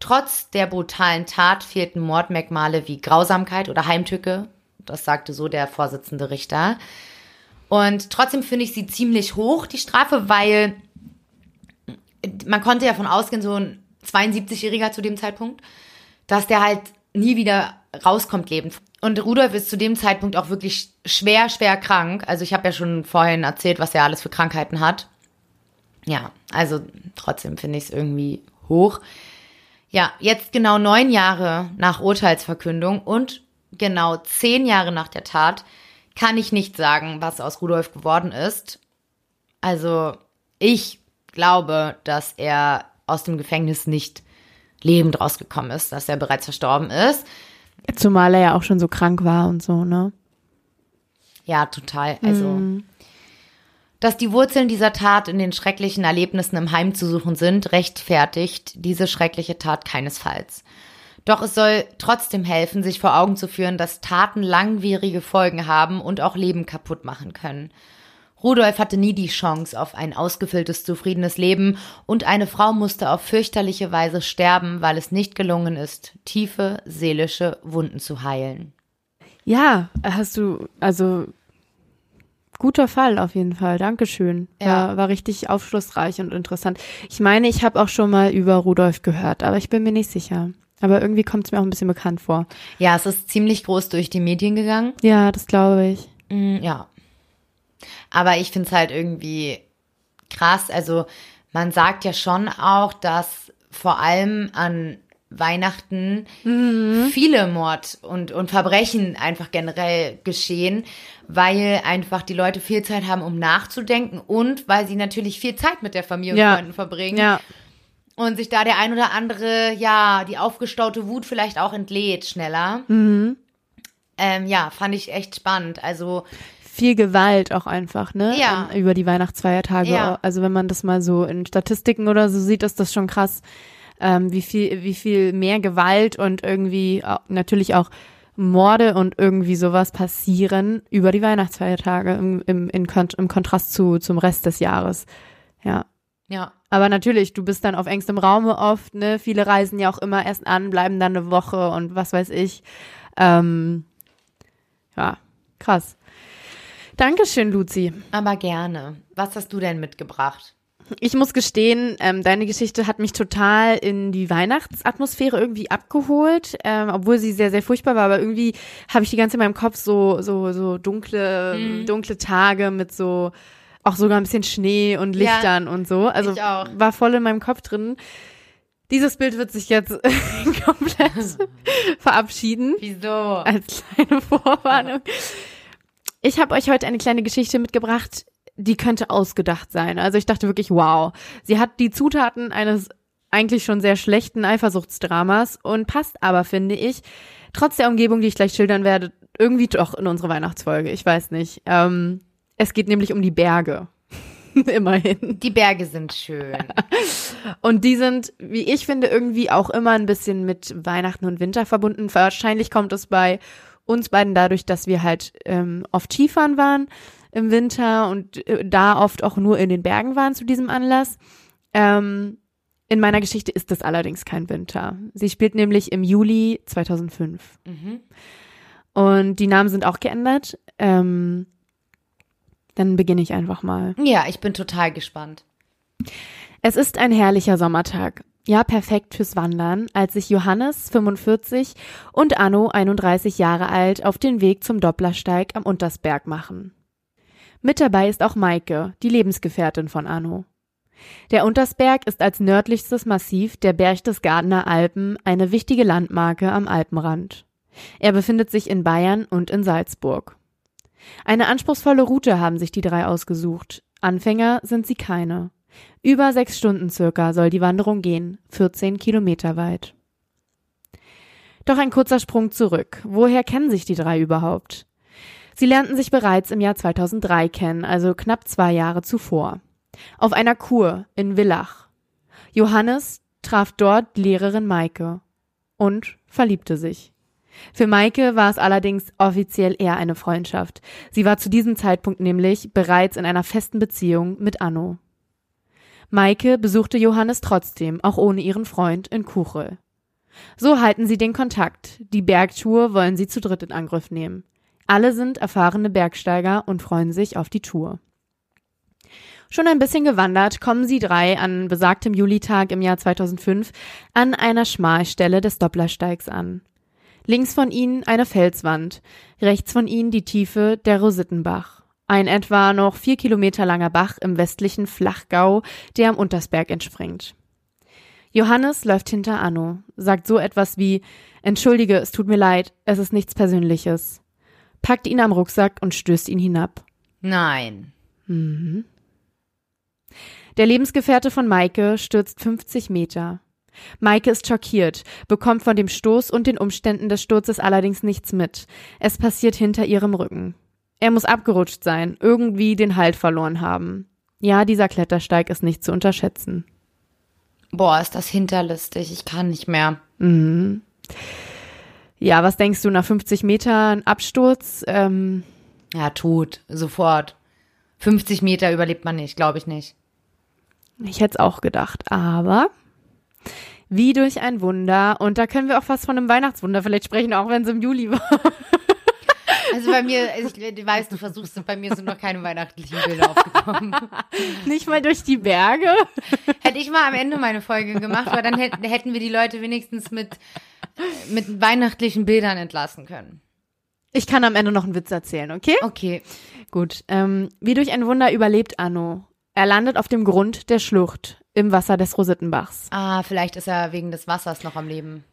Trotz der brutalen Tat fehlten Mordmerkmale wie Grausamkeit oder Heimtücke. Das sagte so der Vorsitzende Richter. Und trotzdem finde ich sie ziemlich hoch, die Strafe, weil man konnte ja von ausgehen, so ein 72-Jähriger zu dem Zeitpunkt, dass der halt nie wieder rauskommt lebend. Und Rudolf ist zu dem Zeitpunkt auch wirklich schwer, schwer krank. Also ich habe ja schon vorhin erzählt, was er alles für Krankheiten hat. Ja, also trotzdem finde ich es irgendwie hoch. Ja, jetzt genau neun Jahre nach Urteilsverkündung und genau zehn Jahre nach der Tat kann ich nicht sagen, was aus Rudolf geworden ist. Also ich glaube, dass er aus dem Gefängnis nicht lebend rausgekommen ist, dass er bereits verstorben ist. Zumal er ja auch schon so krank war und so, ne? Ja, total. Also, mm. dass die Wurzeln dieser Tat in den schrecklichen Erlebnissen im Heim zu suchen sind, rechtfertigt diese schreckliche Tat keinesfalls. Doch es soll trotzdem helfen, sich vor Augen zu führen, dass Taten langwierige Folgen haben und auch Leben kaputt machen können. Rudolf hatte nie die Chance auf ein ausgefülltes, zufriedenes Leben und eine Frau musste auf fürchterliche Weise sterben, weil es nicht gelungen ist, tiefe seelische Wunden zu heilen. Ja, hast du, also guter Fall auf jeden Fall. Dankeschön. Ja. War, war richtig aufschlussreich und interessant. Ich meine, ich habe auch schon mal über Rudolf gehört, aber ich bin mir nicht sicher. Aber irgendwie kommt es mir auch ein bisschen bekannt vor. Ja, es ist ziemlich groß durch die Medien gegangen. Ja, das glaube ich. Mm, ja, aber ich finde es halt irgendwie krass. Also man sagt ja schon auch, dass vor allem an Weihnachten mhm. viele Mord und, und Verbrechen einfach generell geschehen, weil einfach die Leute viel Zeit haben, um nachzudenken und weil sie natürlich viel Zeit mit der Familie und ja. Freunden verbringen. Ja. Und sich da der ein oder andere, ja, die aufgestaute Wut vielleicht auch entlädt schneller. Mhm. Ähm, ja, fand ich echt spannend. Also viel Gewalt auch einfach, ne? Ja. Ähm, Über die Weihnachtsfeiertage. Ja. Also wenn man das mal so in Statistiken oder so sieht, ist das schon krass, ähm, wie viel, wie viel mehr Gewalt und irgendwie auch, natürlich auch Morde und irgendwie sowas passieren über die Weihnachtsfeiertage im, im, in, im Kontrast zu, zum Rest des Jahres. Ja. Ja. Aber natürlich, du bist dann auf engstem Raume oft, ne? Viele reisen ja auch immer erst an, bleiben dann eine Woche und was weiß ich. Ähm, ja, krass. Dankeschön, Luzi. Aber gerne. Was hast du denn mitgebracht? Ich muss gestehen, ähm, deine Geschichte hat mich total in die Weihnachtsatmosphäre irgendwie abgeholt, ähm, obwohl sie sehr, sehr furchtbar war. Aber irgendwie habe ich die ganze Zeit in meinem Kopf so, so, so dunkle, Mhm. dunkle Tage mit so auch sogar ein bisschen Schnee und Ja, Lichtern und so. Also ich auch. war voll in meinem Kopf drin. Dieses Bild wird sich jetzt (laughs) komplett (laughs) verabschieden Wieso? als kleine Vorwarnung. Ich habe euch heute eine kleine Geschichte mitgebracht, die könnte ausgedacht sein. Also ich dachte wirklich, wow. Sie hat die Zutaten eines eigentlich schon sehr schlechten Eifersuchtsdramas und passt aber, finde ich, trotz der Umgebung, die ich gleich schildern werde, irgendwie doch in unsere Weihnachtsfolge. Ich weiß nicht. Ähm, es geht nämlich um die Berge. (laughs) Immerhin. Die Berge sind schön. (laughs) Und die sind, wie ich finde, irgendwie auch immer ein bisschen mit Weihnachten und Winter verbunden. Wahrscheinlich kommt es bei uns beiden dadurch, dass wir halt ähm, oft Skifahren waren im Winter und äh, da oft auch nur in den Bergen waren zu diesem Anlass. Ähm, in meiner Geschichte ist das allerdings kein Winter. Sie spielt nämlich im Juli 2005. Mhm. Und die Namen sind auch geändert. Ähm, dann beginne ich einfach mal. Ja, ich bin total gespannt. Es ist ein herrlicher Sommertag. Ja, perfekt fürs Wandern, als sich Johannes, 45, und Anno, 31 Jahre alt, auf den Weg zum Dopplersteig am Untersberg machen. Mit dabei ist auch Maike, die Lebensgefährtin von Anno. Der Untersberg ist als nördlichstes Massiv der Berchtesgadener Alpen eine wichtige Landmarke am Alpenrand. Er befindet sich in Bayern und in Salzburg. Eine anspruchsvolle Route haben sich die drei ausgesucht. Anfänger sind sie keine. Über sechs Stunden circa soll die Wanderung gehen, 14 Kilometer weit. Doch ein kurzer Sprung zurück. Woher kennen sich die drei überhaupt? Sie lernten sich bereits im Jahr 2003 kennen, also knapp zwei Jahre zuvor. Auf einer Kur in Villach. Johannes traf dort Lehrerin Maike und verliebte sich. Für Maike war es allerdings offiziell eher eine Freundschaft. Sie war zu diesem Zeitpunkt nämlich bereits in einer festen Beziehung mit Anno. Maike besuchte Johannes trotzdem, auch ohne ihren Freund, in Kuchel. So halten sie den Kontakt. Die Bergtour wollen sie zu dritt in Angriff nehmen. Alle sind erfahrene Bergsteiger und freuen sich auf die Tour. Schon ein bisschen gewandert kommen sie drei an besagtem Julitag im Jahr 2005 an einer Schmalstelle des Dopplersteigs an. Links von ihnen eine Felswand, rechts von ihnen die Tiefe der Rosittenbach. Ein etwa noch vier Kilometer langer Bach im westlichen Flachgau, der am Untersberg entspringt. Johannes läuft hinter Anno, sagt so etwas wie Entschuldige, es tut mir leid, es ist nichts Persönliches, packt ihn am Rucksack und stößt ihn hinab. Nein. Der Lebensgefährte von Maike stürzt 50 Meter. Maike ist schockiert, bekommt von dem Stoß und den Umständen des Sturzes allerdings nichts mit. Es passiert hinter ihrem Rücken. Er muss abgerutscht sein, irgendwie den Halt verloren haben. Ja, dieser Klettersteig ist nicht zu unterschätzen. Boah, ist das hinterlistig. Ich kann nicht mehr. Ja, was denkst du nach 50 Metern Absturz? Ähm, Ja, tot. Sofort. 50 Meter überlebt man nicht, glaube ich nicht. ich hätte es auch gedacht, aber wie durch ein Wunder, und da können wir auch fast von einem Weihnachtswunder vielleicht sprechen, auch wenn es im Juli war. Also bei mir, ich weiß, du versuchst, bei mir sind noch keine weihnachtlichen Bilder aufgekommen. (laughs) Nicht mal durch die Berge. Hätte ich mal am Ende meine Folge gemacht, weil dann hätten, hätten wir die Leute wenigstens mit, mit weihnachtlichen Bildern entlassen können. Ich kann am Ende noch einen Witz erzählen, okay? Okay. Gut. Ähm, wie durch ein Wunder überlebt Anno. Er landet auf dem Grund der Schlucht im Wasser des Rosittenbachs. Ah, vielleicht ist er wegen des Wassers noch am Leben.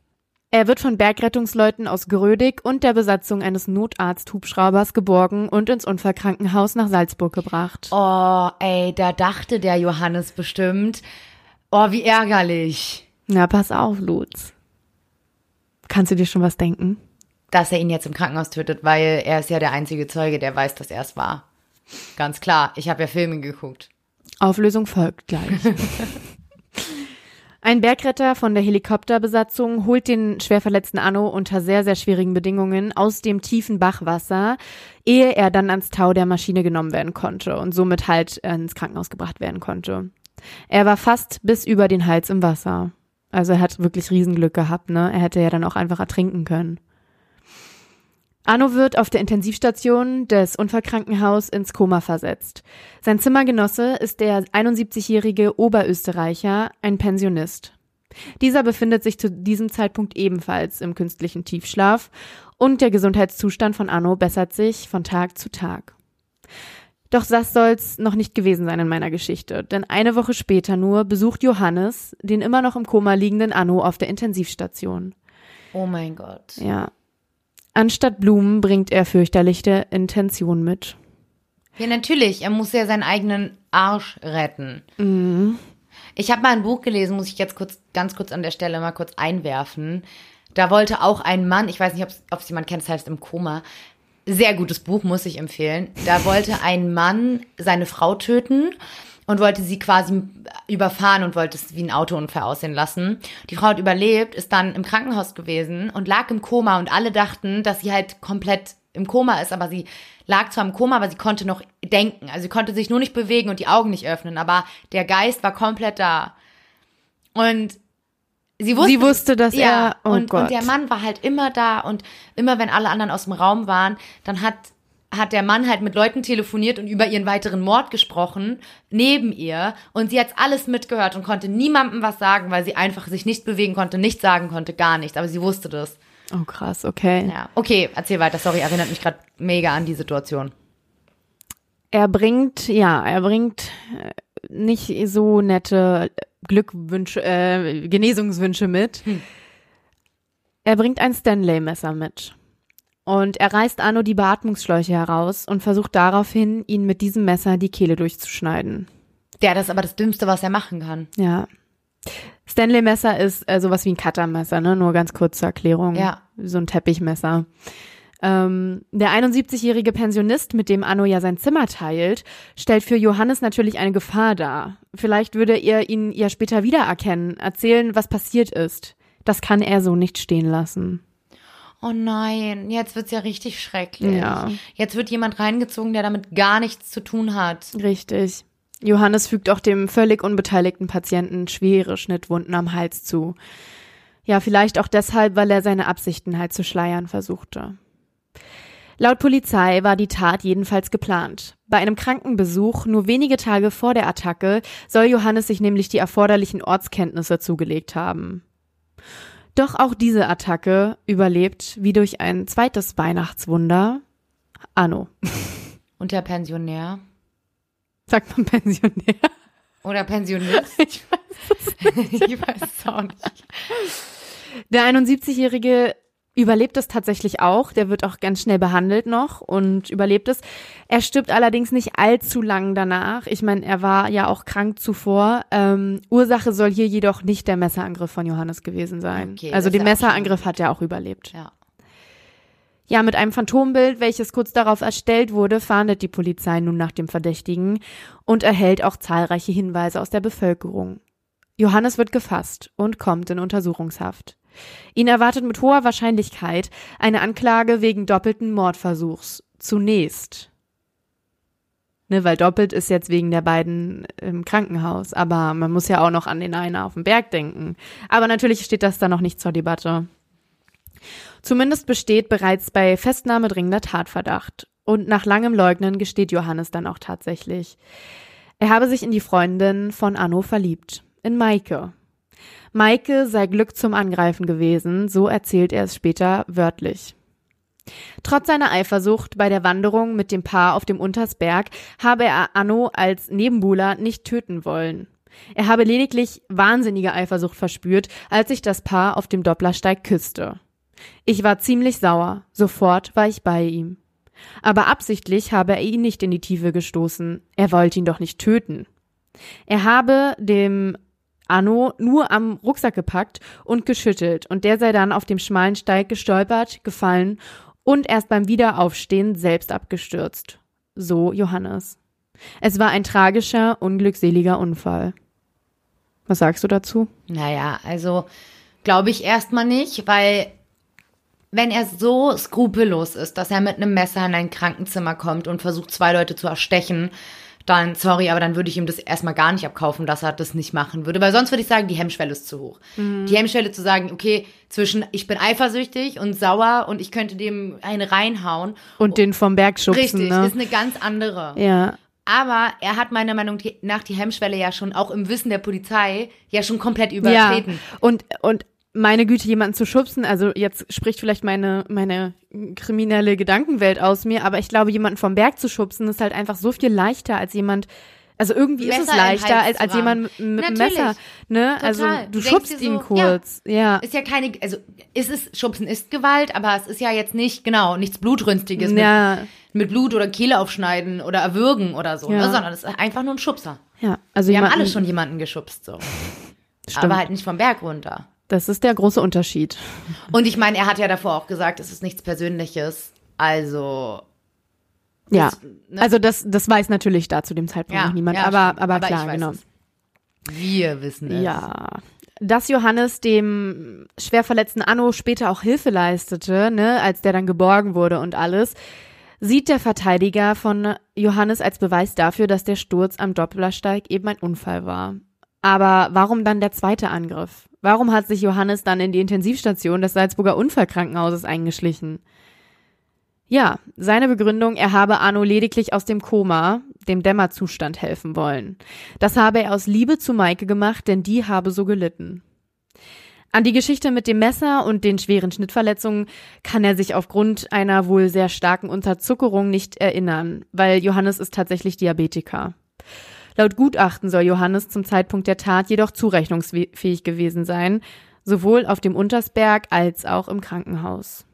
Er wird von Bergrettungsleuten aus Grödig und der Besatzung eines Notarzt-Hubschraubers geborgen und ins Unfallkrankenhaus nach Salzburg gebracht. Oh, ey, da dachte der Johannes bestimmt. Oh, wie ärgerlich. Na, pass auf, Lutz. Kannst du dir schon was denken? dass er ihn jetzt im Krankenhaus tötet, weil er ist ja der einzige Zeuge, der weiß, dass er es war. Ganz klar. Ich habe ja Filme geguckt. Auflösung folgt gleich. (laughs) Ein Bergretter von der Helikopterbesatzung holt den schwer verletzten Anno unter sehr, sehr schwierigen Bedingungen aus dem tiefen Bachwasser, ehe er dann ans Tau der Maschine genommen werden konnte und somit halt ins Krankenhaus gebracht werden konnte. Er war fast bis über den Hals im Wasser. Also er hat wirklich Riesenglück gehabt, ne? Er hätte ja dann auch einfach ertrinken können. Arno wird auf der Intensivstation des Unfallkrankenhaus ins Koma versetzt. Sein Zimmergenosse ist der 71-jährige Oberösterreicher, ein Pensionist. Dieser befindet sich zu diesem Zeitpunkt ebenfalls im künstlichen Tiefschlaf und der Gesundheitszustand von Arno bessert sich von Tag zu Tag. Doch das soll's noch nicht gewesen sein in meiner Geschichte, denn eine Woche später nur besucht Johannes den immer noch im Koma liegenden Anno auf der Intensivstation. Oh mein Gott. Ja, Anstatt Blumen bringt er fürchterliche Intention mit. Ja, natürlich. Er muss ja seinen eigenen Arsch retten. Mhm. Ich habe mal ein Buch gelesen, muss ich jetzt kurz, ganz kurz an der Stelle mal kurz einwerfen. Da wollte auch ein Mann, ich weiß nicht, ob es jemand kennt, das heißt im Koma. Sehr gutes Buch, muss ich empfehlen. Da wollte ein Mann seine Frau töten und wollte sie quasi überfahren und wollte es wie ein Autounfall aussehen lassen. Die Frau hat überlebt, ist dann im Krankenhaus gewesen und lag im Koma und alle dachten, dass sie halt komplett im Koma ist, aber sie lag zwar im Koma, aber sie konnte noch denken. Also sie konnte sich nur nicht bewegen und die Augen nicht öffnen, aber der Geist war komplett da. Und sie wusste, sie wusste dass ja, er, oh und, Gott. und der Mann war halt immer da und immer wenn alle anderen aus dem Raum waren, dann hat hat der Mann halt mit Leuten telefoniert und über ihren weiteren Mord gesprochen, neben ihr. Und sie hat alles mitgehört und konnte niemandem was sagen, weil sie einfach sich nicht bewegen konnte, nichts sagen konnte, gar nichts. Aber sie wusste das. Oh krass, okay. Ja, okay, erzähl weiter. Sorry, erinnert mich gerade mega an die Situation. Er bringt, ja, er bringt äh, nicht so nette Glückwünsche, äh, Genesungswünsche mit. Hm. Er bringt ein Stanley-Messer mit. Und er reißt Arno die Beatmungsschläuche heraus und versucht daraufhin, ihn mit diesem Messer die Kehle durchzuschneiden. Ja, das ist aber das Dümmste, was er machen kann. Ja. Stanley-Messer ist äh, sowas wie ein Cuttermesser, ne? Nur ganz kurze Erklärung. Ja. So ein Teppichmesser. Ähm, der 71-jährige Pensionist, mit dem Anno ja sein Zimmer teilt, stellt für Johannes natürlich eine Gefahr dar. Vielleicht würde er ihn ja später wiedererkennen, erzählen, was passiert ist. Das kann er so nicht stehen lassen. Oh nein, jetzt wird's ja richtig schrecklich. Ja. Jetzt wird jemand reingezogen, der damit gar nichts zu tun hat. Richtig. Johannes fügt auch dem völlig unbeteiligten Patienten schwere Schnittwunden am Hals zu. Ja, vielleicht auch deshalb, weil er seine Absichten halt zu schleiern versuchte. Laut Polizei war die Tat jedenfalls geplant. Bei einem Krankenbesuch nur wenige Tage vor der Attacke soll Johannes sich nämlich die erforderlichen Ortskenntnisse zugelegt haben. Doch auch diese Attacke überlebt wie durch ein zweites Weihnachtswunder Anno. (laughs) Und der Pensionär? Sagt man Pensionär? Oder Pensionist? (laughs) Ich weiß (laughs) ich weiß es auch nicht. Der 71-jährige überlebt es tatsächlich auch. Der wird auch ganz schnell behandelt noch und überlebt es. Er stirbt allerdings nicht allzu lang danach. Ich meine, er war ja auch krank zuvor. Ähm, Ursache soll hier jedoch nicht der Messerangriff von Johannes gewesen sein. Okay, also den Messerangriff hat er auch überlebt. Ja. Ja, mit einem Phantombild, welches kurz darauf erstellt wurde, fahndet die Polizei nun nach dem Verdächtigen und erhält auch zahlreiche Hinweise aus der Bevölkerung. Johannes wird gefasst und kommt in Untersuchungshaft. Ihn erwartet mit hoher Wahrscheinlichkeit eine Anklage wegen doppelten Mordversuchs. Zunächst. Ne, weil doppelt ist jetzt wegen der beiden im Krankenhaus, aber man muss ja auch noch an den einen auf dem Berg denken. Aber natürlich steht das da noch nicht zur Debatte. Zumindest besteht bereits bei Festnahme dringender Tatverdacht. Und nach langem Leugnen gesteht Johannes dann auch tatsächlich. Er habe sich in die Freundin von Anno verliebt, in Maike. Maike sei Glück zum Angreifen gewesen, so erzählt er es später wörtlich. Trotz seiner Eifersucht bei der Wanderung mit dem Paar auf dem Untersberg habe er Anno als Nebenbuhler nicht töten wollen. Er habe lediglich wahnsinnige Eifersucht verspürt, als sich das Paar auf dem Dopplersteig küsste. Ich war ziemlich sauer, sofort war ich bei ihm. Aber absichtlich habe er ihn nicht in die Tiefe gestoßen, er wollte ihn doch nicht töten. Er habe dem Anno nur am Rucksack gepackt und geschüttelt und der sei dann auf dem schmalen Steig gestolpert, gefallen und erst beim Wiederaufstehen selbst abgestürzt. So Johannes. Es war ein tragischer, unglückseliger Unfall. Was sagst du dazu? Naja, also glaube ich erstmal nicht, weil wenn er so skrupellos ist, dass er mit einem Messer in ein Krankenzimmer kommt und versucht, zwei Leute zu erstechen, dann, sorry, aber dann würde ich ihm das erstmal gar nicht abkaufen, dass er das nicht machen würde. Weil sonst würde ich sagen, die Hemmschwelle ist zu hoch. Mhm. Die Hemmschwelle zu sagen, okay, zwischen ich bin eifersüchtig und sauer und ich könnte dem eine reinhauen. Und den vom Berg schubsen. Richtig, ne? ist eine ganz andere. Ja. Aber er hat meiner Meinung nach die Hemmschwelle ja schon, auch im Wissen der Polizei, ja schon komplett übertreten. Ja. Und, und meine Güte, jemanden zu schubsen, also jetzt spricht vielleicht meine, meine kriminelle Gedankenwelt aus mir, aber ich glaube, jemanden vom Berg zu schubsen ist halt einfach so viel leichter als jemand, also irgendwie Messer ist es leichter als, als jemand mit einem Messer, ne? Total. Also du, du schubst ihn so, kurz, ja. ja. Ist ja keine, also ist es, schubsen ist Gewalt, aber es ist ja jetzt nicht, genau, nichts Blutrünstiges ja. mit, mit Blut oder Kehle aufschneiden oder erwürgen oder so, ne? ja. ne? sondern es ist einfach nur ein Schubser. Ja, also Wir haben alle schon jemanden geschubst, so. Stimmt. Aber halt nicht vom Berg runter. Das ist der große Unterschied. Und ich meine, er hat ja davor auch gesagt, es ist nichts Persönliches. Also. Ja, das, ne? also das, das weiß natürlich da zu dem Zeitpunkt ja, noch niemand, ja, aber, aber, aber klar, genau. Es. Wir wissen es. Ja. Dass Johannes dem schwer verletzten Anno später auch Hilfe leistete, ne, als der dann geborgen wurde und alles, sieht der Verteidiger von Johannes als Beweis dafür, dass der Sturz am Dopplersteig eben ein Unfall war. Aber warum dann der zweite Angriff? Warum hat sich Johannes dann in die Intensivstation des Salzburger Unfallkrankenhauses eingeschlichen? Ja, seine Begründung, er habe Arno lediglich aus dem Koma, dem Dämmerzustand helfen wollen. Das habe er aus Liebe zu Maike gemacht, denn die habe so gelitten. An die Geschichte mit dem Messer und den schweren Schnittverletzungen kann er sich aufgrund einer wohl sehr starken Unterzuckerung nicht erinnern, weil Johannes ist tatsächlich Diabetiker. Laut Gutachten soll Johannes zum Zeitpunkt der Tat jedoch zurechnungsfähig gewesen sein, sowohl auf dem Untersberg als auch im Krankenhaus.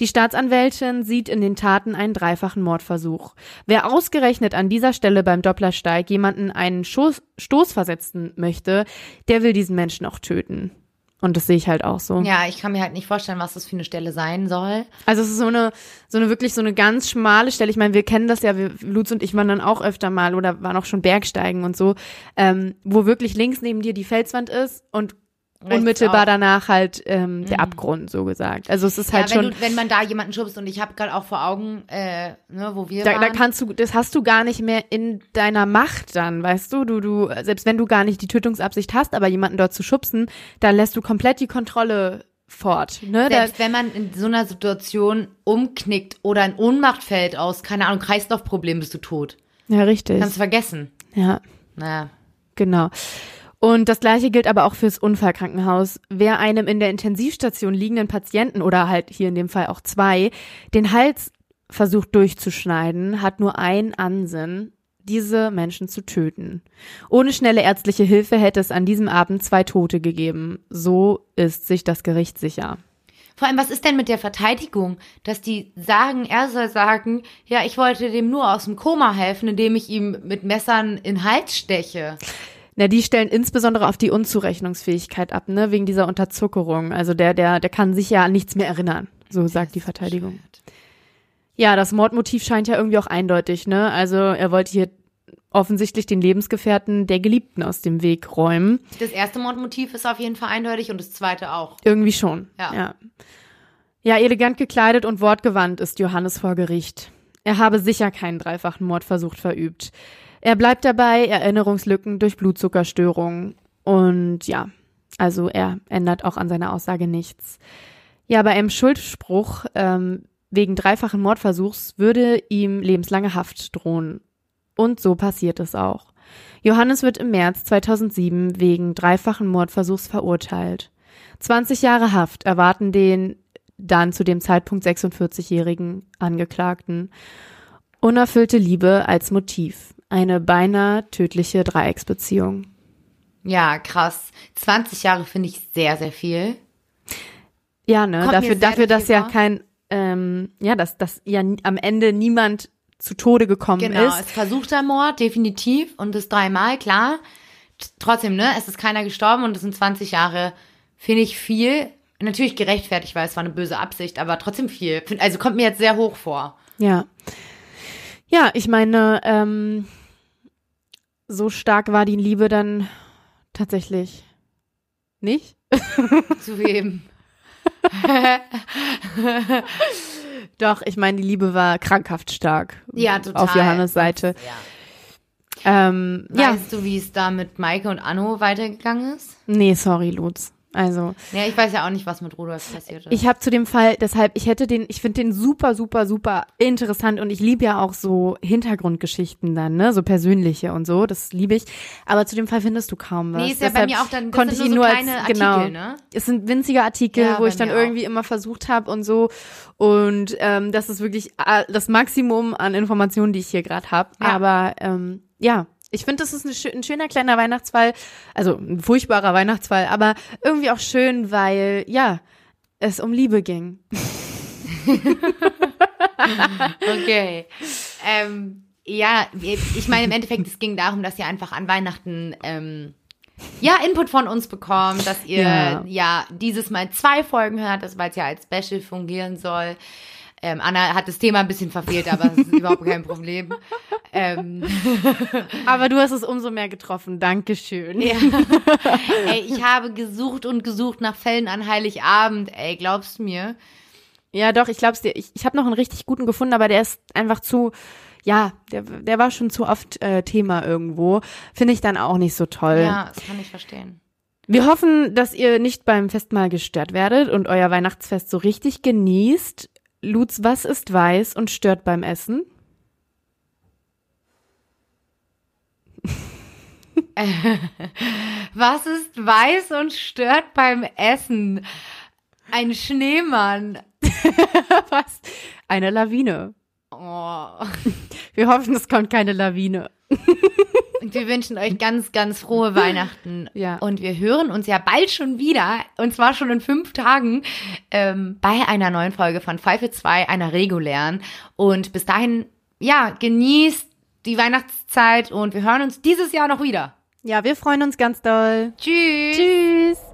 Die Staatsanwältin sieht in den Taten einen dreifachen Mordversuch. Wer ausgerechnet an dieser Stelle beim Dopplersteig jemanden einen Stoß, Stoß versetzen möchte, der will diesen Menschen auch töten. Und das sehe ich halt auch so. Ja, ich kann mir halt nicht vorstellen, was das für eine Stelle sein soll. Also es ist so eine, so eine wirklich so eine ganz schmale Stelle. Ich meine, wir kennen das ja, wir, Lutz und ich waren dann auch öfter mal oder waren auch schon Bergsteigen und so, ähm, wo wirklich links neben dir die Felswand ist und unmittelbar auch. danach halt ähm, der mhm. Abgrund, so gesagt. Also es ist halt ja, wenn schon. Du, wenn man da jemanden schubst und ich habe gerade auch vor Augen, äh, ne, wo wir da, waren. Da kannst du, das hast du gar nicht mehr in deiner Macht dann, weißt du? Du, du, selbst wenn du gar nicht die Tötungsabsicht hast, aber jemanden dort zu schubsen, dann lässt du komplett die Kontrolle fort. Ne? Selbst da, wenn man in so einer Situation umknickt oder in Ohnmacht fällt aus, keine Ahnung, Kreislaufproblem, bist du tot. Ja, richtig. Kannst du vergessen. Ja. Naja. Genau. Und das gleiche gilt aber auch fürs Unfallkrankenhaus. Wer einem in der Intensivstation liegenden Patienten oder halt hier in dem Fall auch zwei den Hals versucht durchzuschneiden, hat nur ein Ansinn, diese Menschen zu töten. Ohne schnelle ärztliche Hilfe hätte es an diesem Abend zwei Tote gegeben. So ist sich das Gericht sicher. Vor allem, was ist denn mit der Verteidigung, dass die sagen, er soll sagen, ja, ich wollte dem nur aus dem Koma helfen, indem ich ihm mit Messern in den Hals steche. Na, die stellen insbesondere auf die Unzurechnungsfähigkeit ab, ne, wegen dieser Unterzuckerung. Also der, der, der kann sich ja an nichts mehr erinnern, so sagt die Verteidigung. Ja, das Mordmotiv scheint ja irgendwie auch eindeutig, ne? Also er wollte hier offensichtlich den Lebensgefährten der Geliebten aus dem Weg räumen. Das erste Mordmotiv ist auf jeden Fall eindeutig und das zweite auch. Irgendwie schon. Ja. Ja, ja elegant gekleidet und wortgewandt ist Johannes vor Gericht. Er habe sicher keinen dreifachen Mordversuch verübt. Er bleibt dabei, Erinnerungslücken durch Blutzuckerstörungen. Und ja, also er ändert auch an seiner Aussage nichts. Ja, bei einem Schuldspruch ähm, wegen dreifachen Mordversuchs würde ihm lebenslange Haft drohen. Und so passiert es auch. Johannes wird im März 2007 wegen dreifachen Mordversuchs verurteilt. 20 Jahre Haft erwarten den dann zu dem Zeitpunkt 46-jährigen Angeklagten. Unerfüllte Liebe als Motiv eine beinahe tödliche Dreiecksbeziehung. Ja, krass. 20 Jahre finde ich sehr, sehr viel. Ja, ne, Kommt dafür, dafür, dass ja kein, ähm, ja, dass, dass ja am Ende niemand zu Tode gekommen genau, ist. Genau, es versuchter Mord, definitiv, und das dreimal, klar. trotzdem, ne, es ist keiner gestorben und es sind 20 Jahre, finde ich viel. Natürlich gerechtfertigt, weil es war eine böse Absicht, aber trotzdem viel. Also kommt mir jetzt sehr hoch vor. Ja. Ja, ich meine, ähm, so stark war die Liebe dann tatsächlich nicht. (laughs) Zu wem? (laughs) Doch, ich meine, die Liebe war krankhaft stark. Ja, total. Auf Johannes Seite. Ja. Ähm, Weißt ja. du, wie es da mit Maike und Anno weitergegangen ist? Nee, sorry, Lutz. Also, Ja, ich weiß ja auch nicht, was mit Rudolf passiert ist. ich habe zu dem Fall, deshalb, ich hätte den, ich finde den super, super, super interessant und ich liebe ja auch so Hintergrundgeschichten dann, ne, so persönliche und so, das liebe ich. Aber zu dem Fall findest du kaum was. nee, ist ja bei Deshalb mir auch dann, das konnte sind ich ihn nur so als, kleine genau, Artikel, ne? es sind winzige Artikel, Ja, wo ich dann mir auch. irgendwie immer versucht habe und so. Und ähm, das ist wirklich äh, das Maximum an Informationen, die ich hier gerade habe. Ja. Aber ähm, ja, ich finde, das ist ein, schö- ein schöner kleiner Weihnachtsfall. Also ein furchtbarer Weihnachtsfall, aber irgendwie auch schön, weil ja, es um Liebe ging. (laughs) Okay. ähm, ja, ich meine, im Endeffekt, es ging darum, dass ihr einfach an Weihnachten ähm, ja Input von uns bekommt, dass ihr ja. Ja. dieses Mal zwei Folgen hört, das weil es ja als Special fungieren soll. Ähm, Anna hat das Thema ein bisschen verfehlt, aber das ist überhaupt kein Problem. Ähm, (laughs) Aber du hast es umso mehr getroffen. Dankeschön. ja. Ey, ich habe gesucht und gesucht nach Fällen an Heiligabend. Ey, glaubst du mir? Ja, doch, ich glaub's dir. Ich, ich habe noch einen richtig guten gefunden, aber der ist einfach zu, ja, der, der war schon zu oft äh, Thema irgendwo. Finde ich dann auch nicht so toll. Ja, das kann ich verstehen. Wir hoffen, dass ihr nicht beim Festmahl gestört werdet und euer Weihnachtsfest so richtig genießt. Lutz, was ist weiß und stört beim Essen? (laughs) Was ist weiß und stört beim Essen? Ein Schneemann. (laughs) Was? Eine Lawine. Oh. (laughs) Wir hoffen, es kommt keine Lawine. Und wir wünschen euch ganz, ganz frohe (laughs) Weihnachten. Ja. Und wir hören uns ja bald schon wieder, und zwar schon in fünf Tagen, ähm, bei einer neuen Folge von Pfeife 2, einer regulären. Und bis dahin, ja, genießt die Weihnachtszeit und wir hören uns dieses Jahr noch wieder. Ja, wir freuen uns ganz doll. Tschüss. Tschüss.